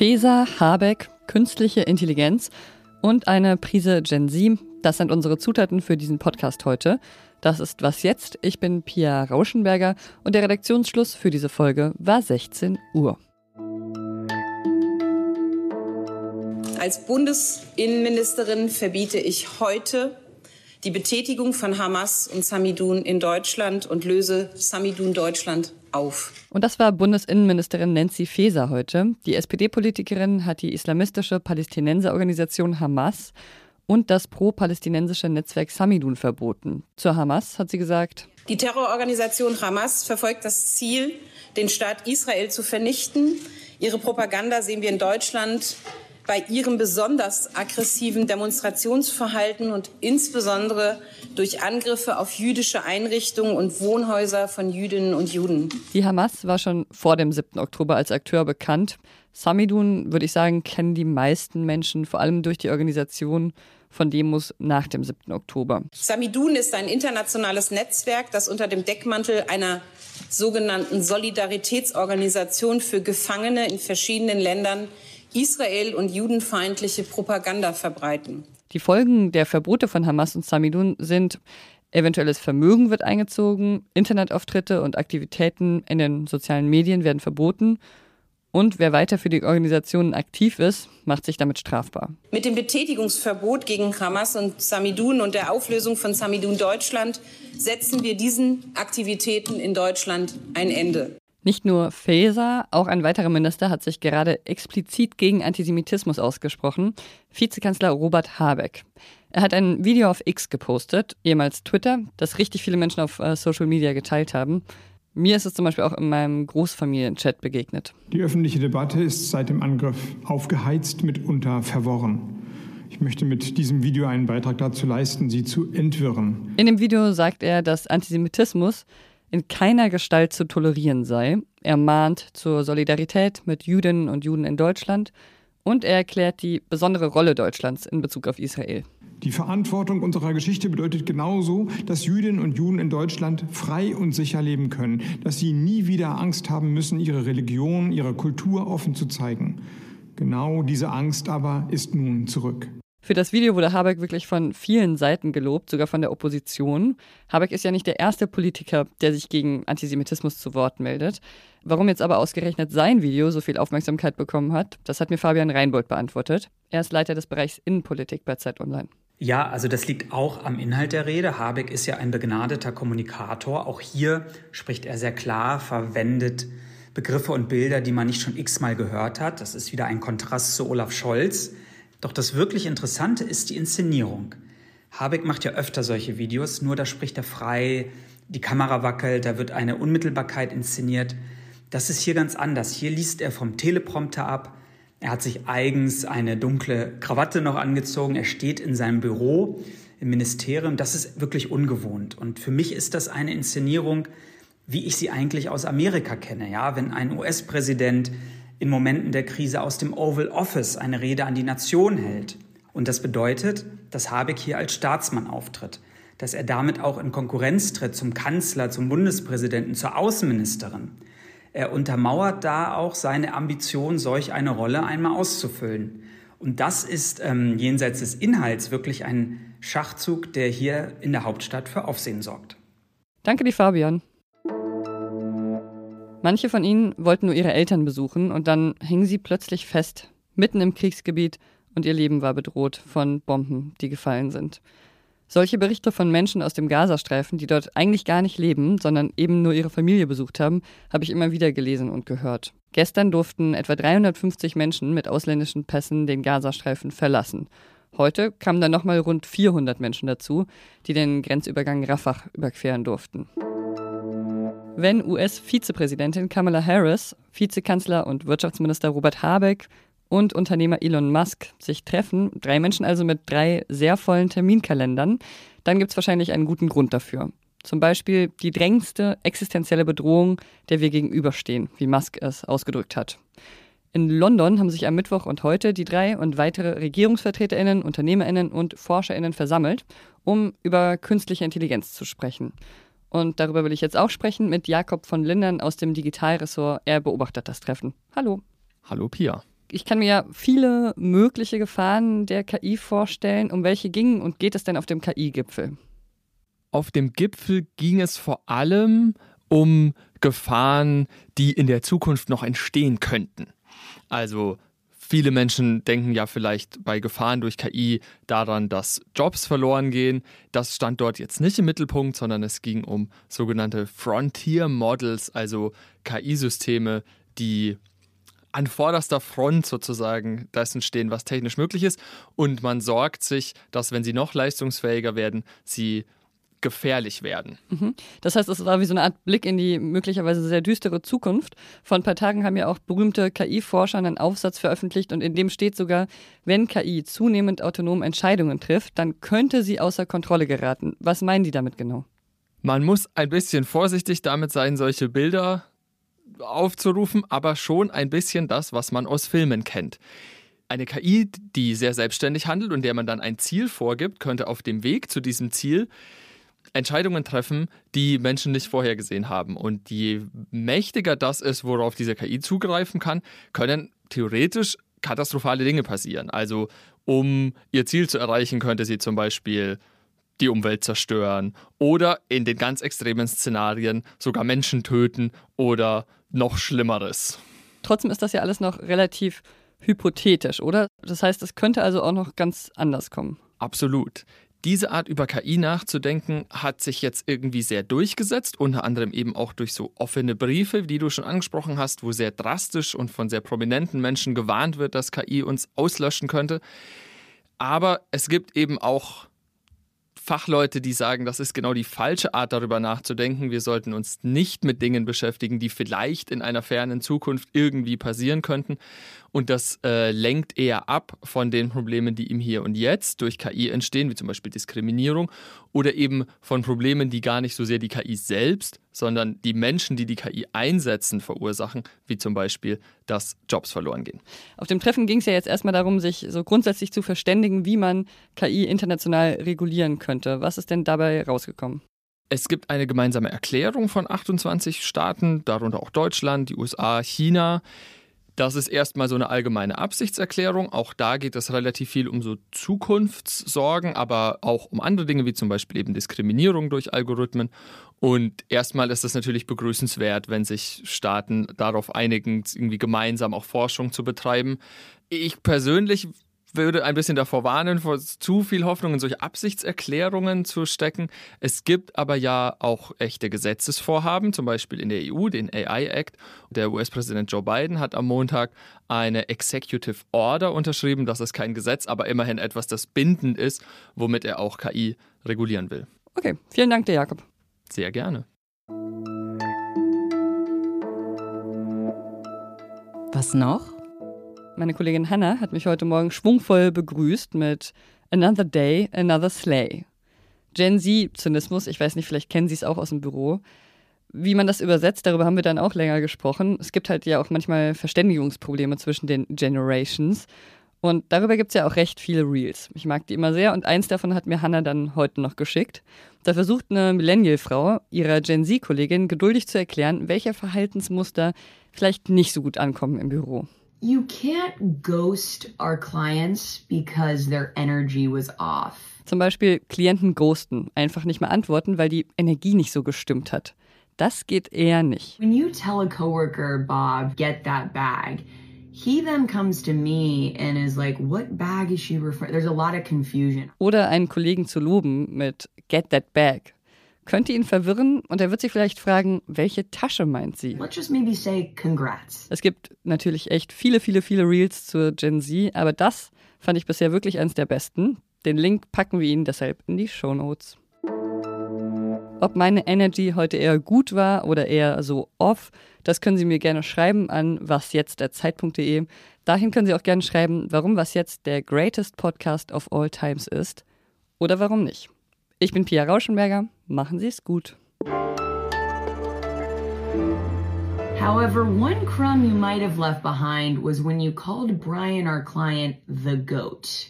Feser, Habeck, künstliche Intelligenz und eine Prise Gen Z. Das sind unsere Zutaten für diesen Podcast heute. Das ist Was jetzt? Ich bin Pia Rauschenberger und der Redaktionsschluss für diese Folge war 16 Uhr. Als Bundesinnenministerin verbiete ich heute die Betätigung von Hamas und Samidun in Deutschland und löse Samidun Deutschland auf. Und das war Bundesinnenministerin Nancy Faeser heute. Die SPD-Politikerin hat die islamistische Palästinenserorganisation Hamas und das pro-palästinensische Netzwerk Samidun verboten. Zur Hamas hat sie gesagt, die Terrororganisation Hamas verfolgt das Ziel, den Staat Israel zu vernichten. Ihre Propaganda sehen wir in Deutschland bei ihrem besonders aggressiven Demonstrationsverhalten und insbesondere durch Angriffe auf jüdische Einrichtungen und Wohnhäuser von Jüdinnen und Juden. Die Hamas war schon vor dem 7. Oktober als Akteur bekannt. Samidun, würde ich sagen, kennen die meisten Menschen, vor allem durch die Organisation von Demos nach dem 7. Oktober. Samidun ist ein internationales Netzwerk, das unter dem Deckmantel einer sogenannten Solidaritätsorganisation für Gefangene in verschiedenen Ländern Israel und judenfeindliche Propaganda verbreiten. Die Folgen der Verbote von Hamas und Samidun sind eventuelles Vermögen wird eingezogen, Internetauftritte und Aktivitäten in den sozialen Medien werden verboten und wer weiter für die Organisationen aktiv ist, macht sich damit strafbar. Mit dem Betätigungsverbot gegen Hamas und Samidun und der Auflösung von Samidun Deutschland setzen wir diesen Aktivitäten in Deutschland ein Ende. Nicht nur Faeser, auch ein weiterer Minister hat sich gerade explizit gegen Antisemitismus ausgesprochen, Vizekanzler Robert Habeck. Er hat ein Video auf X gepostet, ehemals Twitter, das richtig viele Menschen auf äh, Social Media geteilt haben. Mir ist es zum Beispiel auch in meinem Großfamilienchat begegnet. Die öffentliche Debatte ist seit dem Angriff aufgeheizt, mitunter verworren. Ich möchte mit diesem Video einen Beitrag dazu leisten, sie zu entwirren. In dem Video sagt er, dass Antisemitismus in keiner Gestalt zu tolerieren sei. Er mahnt zur Solidarität mit Jüdinnen und Juden in Deutschland und er erklärt die besondere Rolle Deutschlands in Bezug auf Israel. Die Verantwortung unserer Geschichte bedeutet genauso, dass Jüdinnen und Juden in Deutschland frei und sicher leben können, dass sie nie wieder Angst haben müssen, ihre Religion, ihre Kultur offen zu zeigen. Genau diese Angst aber ist nun zurück. Für das Video wurde Habeck wirklich von vielen Seiten gelobt, sogar von der Opposition. Habeck ist ja nicht der erste Politiker, der sich gegen Antisemitismus zu Wort meldet. Warum jetzt aber ausgerechnet sein Video so viel Aufmerksamkeit bekommen hat, das hat mir Fabian Reinbold beantwortet. Er ist Leiter des Bereichs Innenpolitik bei Zeit Online. Ja, also das liegt auch am Inhalt der Rede. Habeck ist ja ein begnadeter Kommunikator. Auch hier spricht er sehr klar, verwendet Begriffe und Bilder, die man nicht schon x-mal gehört hat. Das ist wieder ein Kontrast zu Olaf Scholz doch das wirklich Interessante ist die Inszenierung. Habeck macht ja öfter solche Videos, nur da spricht er frei, die Kamera wackelt, da wird eine Unmittelbarkeit inszeniert. Das ist hier ganz anders. Hier liest er vom Teleprompter ab. Er hat sich eigens eine dunkle Krawatte noch angezogen. Er steht in seinem Büro im Ministerium. Das ist wirklich ungewohnt. Und für mich ist das eine Inszenierung, wie ich sie eigentlich aus Amerika kenne. Ja, wenn ein US-Präsident in Momenten der Krise aus dem Oval Office eine Rede an die Nation hält. Und das bedeutet, dass Habeck hier als Staatsmann auftritt, dass er damit auch in Konkurrenz tritt zum Kanzler, zum Bundespräsidenten, zur Außenministerin. Er untermauert da auch seine Ambition, solch eine Rolle einmal auszufüllen. Und das ist ähm, jenseits des Inhalts wirklich ein Schachzug, der hier in der Hauptstadt für Aufsehen sorgt. Danke dir, Fabian. Manche von ihnen wollten nur ihre Eltern besuchen und dann hingen sie plötzlich fest, mitten im Kriegsgebiet und ihr Leben war bedroht von Bomben, die gefallen sind. Solche Berichte von Menschen aus dem Gazastreifen, die dort eigentlich gar nicht leben, sondern eben nur ihre Familie besucht haben, habe ich immer wieder gelesen und gehört. Gestern durften etwa 350 Menschen mit ausländischen Pässen den Gazastreifen verlassen. Heute kamen dann nochmal rund 400 Menschen dazu, die den Grenzübergang Rafah überqueren durften. Wenn US-Vizepräsidentin Kamala Harris, Vizekanzler und Wirtschaftsminister Robert Habeck und Unternehmer Elon Musk sich treffen, drei Menschen also mit drei sehr vollen Terminkalendern, dann gibt es wahrscheinlich einen guten Grund dafür. Zum Beispiel die drängendste existenzielle Bedrohung, der wir gegenüberstehen, wie Musk es ausgedrückt hat. In London haben sich am Mittwoch und heute die drei und weitere Regierungsvertreterinnen, Unternehmerinnen und Forscherinnen versammelt, um über künstliche Intelligenz zu sprechen. Und darüber will ich jetzt auch sprechen mit Jakob von Lindern aus dem Digitalressort. Er beobachtet das Treffen. Hallo. Hallo Pia. Ich kann mir ja viele mögliche Gefahren der KI vorstellen. Um welche gingen und geht es denn auf dem KI-Gipfel? Auf dem Gipfel ging es vor allem um Gefahren, die in der Zukunft noch entstehen könnten. Also viele Menschen denken ja vielleicht bei Gefahren durch KI daran, dass Jobs verloren gehen. Das stand dort jetzt nicht im Mittelpunkt, sondern es ging um sogenannte Frontier Models, also KI-Systeme, die an vorderster Front sozusagen dessen stehen, was technisch möglich ist. Und man sorgt sich, dass wenn sie noch leistungsfähiger werden, sie gefährlich werden. Mhm. Das heißt, es war wie so eine Art Blick in die möglicherweise sehr düstere Zukunft. Vor ein paar Tagen haben ja auch berühmte KI-Forscher einen Aufsatz veröffentlicht und in dem steht sogar, wenn KI zunehmend autonom Entscheidungen trifft, dann könnte sie außer Kontrolle geraten. Was meinen die damit genau? Man muss ein bisschen vorsichtig damit sein, solche Bilder aufzurufen, aber schon ein bisschen das, was man aus Filmen kennt. Eine KI, die sehr selbstständig handelt und der man dann ein Ziel vorgibt, könnte auf dem Weg zu diesem Ziel Entscheidungen treffen, die Menschen nicht vorhergesehen haben. Und je mächtiger das ist, worauf diese KI zugreifen kann, können theoretisch katastrophale Dinge passieren. Also um ihr Ziel zu erreichen, könnte sie zum Beispiel die Umwelt zerstören oder in den ganz extremen Szenarien sogar Menschen töten oder noch Schlimmeres. Trotzdem ist das ja alles noch relativ hypothetisch, oder? Das heißt, es könnte also auch noch ganz anders kommen. Absolut. Diese Art über KI nachzudenken hat sich jetzt irgendwie sehr durchgesetzt, unter anderem eben auch durch so offene Briefe, die du schon angesprochen hast, wo sehr drastisch und von sehr prominenten Menschen gewarnt wird, dass KI uns auslöschen könnte. Aber es gibt eben auch Fachleute, die sagen, das ist genau die falsche Art darüber nachzudenken. Wir sollten uns nicht mit Dingen beschäftigen, die vielleicht in einer fernen Zukunft irgendwie passieren könnten. Und das äh, lenkt eher ab von den Problemen, die im Hier und Jetzt durch KI entstehen, wie zum Beispiel Diskriminierung, oder eben von Problemen, die gar nicht so sehr die KI selbst, sondern die Menschen, die die KI einsetzen, verursachen, wie zum Beispiel, dass Jobs verloren gehen. Auf dem Treffen ging es ja jetzt erstmal darum, sich so grundsätzlich zu verständigen, wie man KI international regulieren könnte. Was ist denn dabei rausgekommen? Es gibt eine gemeinsame Erklärung von 28 Staaten, darunter auch Deutschland, die USA, China, das ist erstmal so eine allgemeine Absichtserklärung. Auch da geht es relativ viel um so Zukunftssorgen, aber auch um andere Dinge, wie zum Beispiel eben Diskriminierung durch Algorithmen. Und erstmal ist es natürlich begrüßenswert, wenn sich Staaten darauf einigen, irgendwie gemeinsam auch Forschung zu betreiben. Ich persönlich würde ein bisschen davor warnen, vor zu viel Hoffnung in solche Absichtserklärungen zu stecken. Es gibt aber ja auch echte Gesetzesvorhaben, zum Beispiel in der EU, den AI Act. Der US-Präsident Joe Biden hat am Montag eine Executive Order unterschrieben. Das ist kein Gesetz, aber immerhin etwas, das bindend ist, womit er auch KI regulieren will. Okay, vielen Dank dir, Jakob. Sehr gerne. Was noch? Meine Kollegin Hannah hat mich heute Morgen schwungvoll begrüßt mit Another Day, Another Slay. Gen Z-Zynismus, ich weiß nicht, vielleicht kennen Sie es auch aus dem Büro. Wie man das übersetzt, darüber haben wir dann auch länger gesprochen. Es gibt halt ja auch manchmal Verständigungsprobleme zwischen den Generations. Und darüber gibt es ja auch recht viele Reels. Ich mag die immer sehr und eins davon hat mir Hannah dann heute noch geschickt. Da versucht eine Millennial-Frau ihrer Gen Z-Kollegin geduldig zu erklären, welche Verhaltensmuster vielleicht nicht so gut ankommen im Büro. You can't ghost our clients because their energy was off. Zum Beispiel Klienten ghosten, einfach nicht mehr antworten, weil die Energie nicht so gestimmt hat. Das geht eher nicht. When you tell a coworker, Bob, get that bag, he then comes to me and is like, what bag is she referring? There's a lot of confusion. Oder einen Kollegen zu loben mit get that bag könnte ihn verwirren und er wird sich vielleicht fragen, welche Tasche meint sie? Es gibt natürlich echt viele, viele, viele Reels zur Gen Z, aber das fand ich bisher wirklich eines der besten. Den Link packen wir Ihnen deshalb in die Show Notes. Ob meine Energy heute eher gut war oder eher so off, das können Sie mir gerne schreiben an wasjetzt.zeit.de. Dahin können Sie auch gerne schreiben, warum was jetzt der greatest Podcast of all times ist oder warum nicht. Ich bin Pia Rauschenberger. Machen Sie es gut. However, one crumb you might have left behind was when you called Brian, our client, the goat.